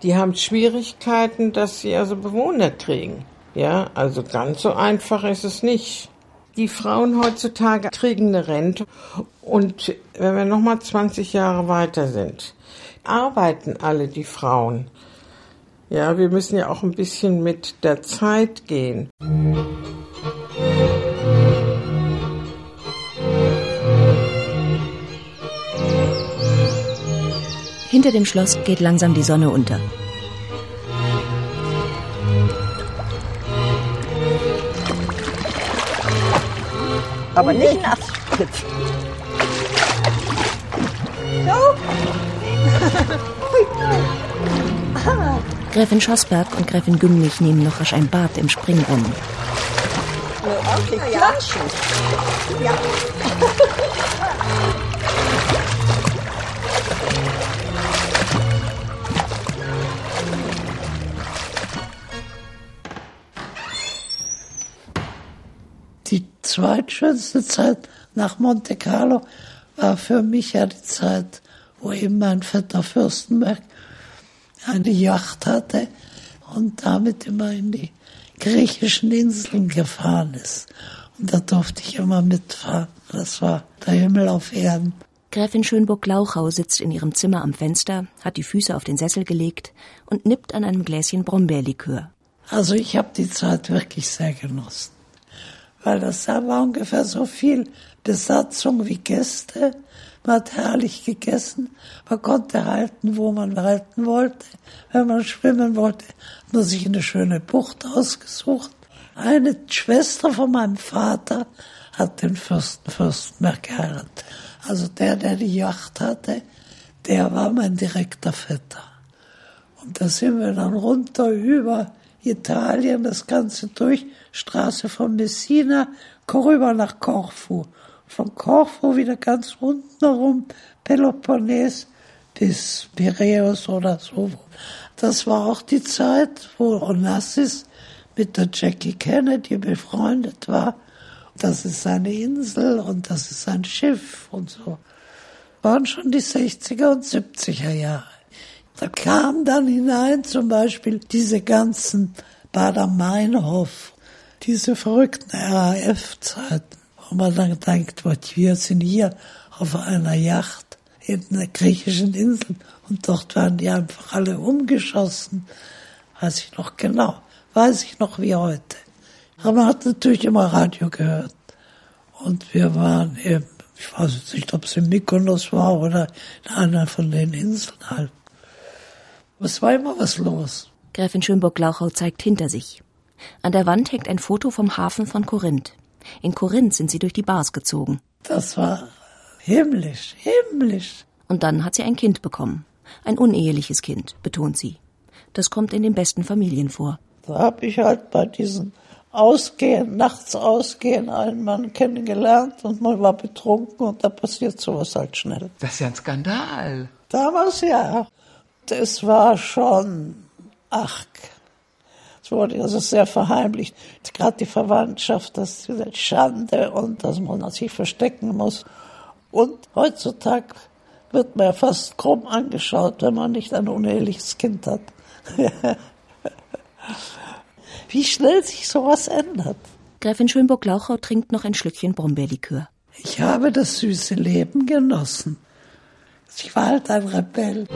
Die haben Schwierigkeiten, dass sie also Bewohner kriegen. Ja, also ganz so einfach ist es nicht. Die Frauen heutzutage kriegen eine Rente und wenn wir noch mal 20 Jahre weiter sind, arbeiten alle die Frauen. Ja, wir müssen ja auch ein bisschen mit der Zeit gehen. Hinter dem Schloss geht langsam die Sonne unter. Aber nicht nass So. [LAUGHS] Gräfin Schossberg und Gräfin Gümmlich nehmen noch rasch ein Bad im Springbrunnen. Ja. Zweitschönste Zeit nach Monte Carlo war für mich ja die Zeit, wo eben mein Vetter Fürstenberg eine Yacht hatte und damit immer in die griechischen Inseln gefahren ist. Und da durfte ich immer mitfahren. Das war der Himmel auf Erden. Gräfin Schönburg-Lauchau sitzt in ihrem Zimmer am Fenster, hat die Füße auf den Sessel gelegt und nippt an einem Gläschen Brombeerlikör. Also ich habe die Zeit wirklich sehr genossen, weil das war ungefähr so viel Besatzung wie Gäste. Man hat herrlich gegessen, man konnte halten, wo man halten wollte. Wenn man schwimmen wollte, hat man sich eine schöne Bucht ausgesucht. Eine Schwester von meinem Vater hat den Fürsten Fürstenberg geheiratet. Also der, der die Yacht hatte, der war mein direkter Vetter. Und da sind wir dann runter über Italien, das Ganze durch, Straße von Messina, rüber nach Korfu. Von Korfu wieder ganz unten herum, Peloponnes bis Piräus oder so. Das war auch die Zeit, wo Onassis mit der Jackie Kennedy befreundet war. Das ist eine Insel und das ist ein Schiff und so. Waren schon die 60er und 70er Jahre. Da kam dann hinein zum Beispiel diese ganzen Bader-Meinhof, diese verrückten RAF-Zeiten, wo man dann denkt, wir sind hier auf einer Yacht in einer griechischen Insel und dort werden die einfach alle umgeschossen. Weiß ich noch genau, weiß ich noch wie heute. Aber man hat natürlich immer Radio gehört. Und wir waren eben, ich weiß nicht, ob es in Mykonos war oder in einer von den Inseln halt. Es war immer was los. Gräfin Schönburg-Lauchau zeigt hinter sich. An der Wand hängt ein Foto vom Hafen von Korinth. In Korinth sind sie durch die Bars gezogen. Das war himmlisch, himmlisch. Und dann hat sie ein Kind bekommen. Ein uneheliches Kind, betont sie. Das kommt in den besten Familien vor. Da habe ich halt bei diesen Ausgehen, nachts ausgehen, einen Mann kennengelernt und man war betrunken und da passiert sowas halt schnell. Das ist ja ein Skandal. Damals ja. Es war schon arg. Es wurde also sehr verheimlicht. Gerade die Verwandtschaft, das ist Schande und dass man sich verstecken muss. Und heutzutage wird man ja fast krumm angeschaut, wenn man nicht ein uneheliches Kind hat. [LAUGHS] Wie schnell sich sowas ändert. Gräfin Schönburg-Lauchau trinkt noch ein Schlückchen Brombeerlikör. Ich habe das süße Leben genossen. Ich war halt ein Rebell.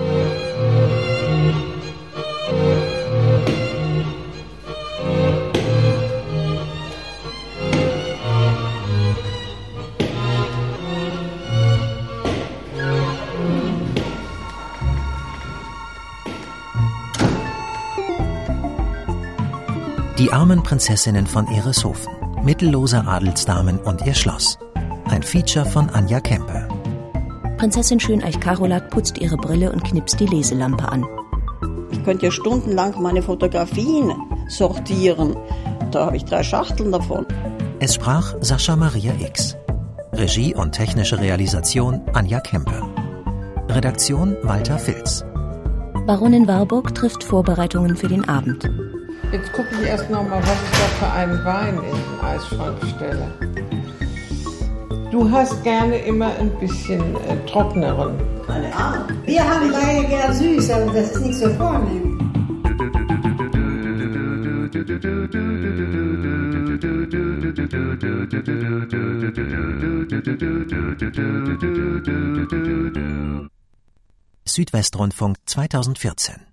Die armen Prinzessinnen von Ereshofen, mittellose Adelsdamen und ihr Schloss. Ein Feature von Anja Kempe. Prinzessin Schöneich-Carolat putzt ihre Brille und knipst die Leselampe an. Ich könnte ja stundenlang meine Fotografien sortieren. Da habe ich drei Schachteln davon. Es sprach Sascha Maria X. Regie und technische Realisation Anja Kempe. Redaktion Walter Filz. Baronin Warburg trifft Vorbereitungen für den Abend. Jetzt gucke ich erst noch mal, was ich da für einen Wein in den Eisschrank stelle. Du hast gerne immer ein bisschen äh, trockneren. Wir haben leider gern süß, aber das ist nicht so vornehm. Südwestrundfunk 2014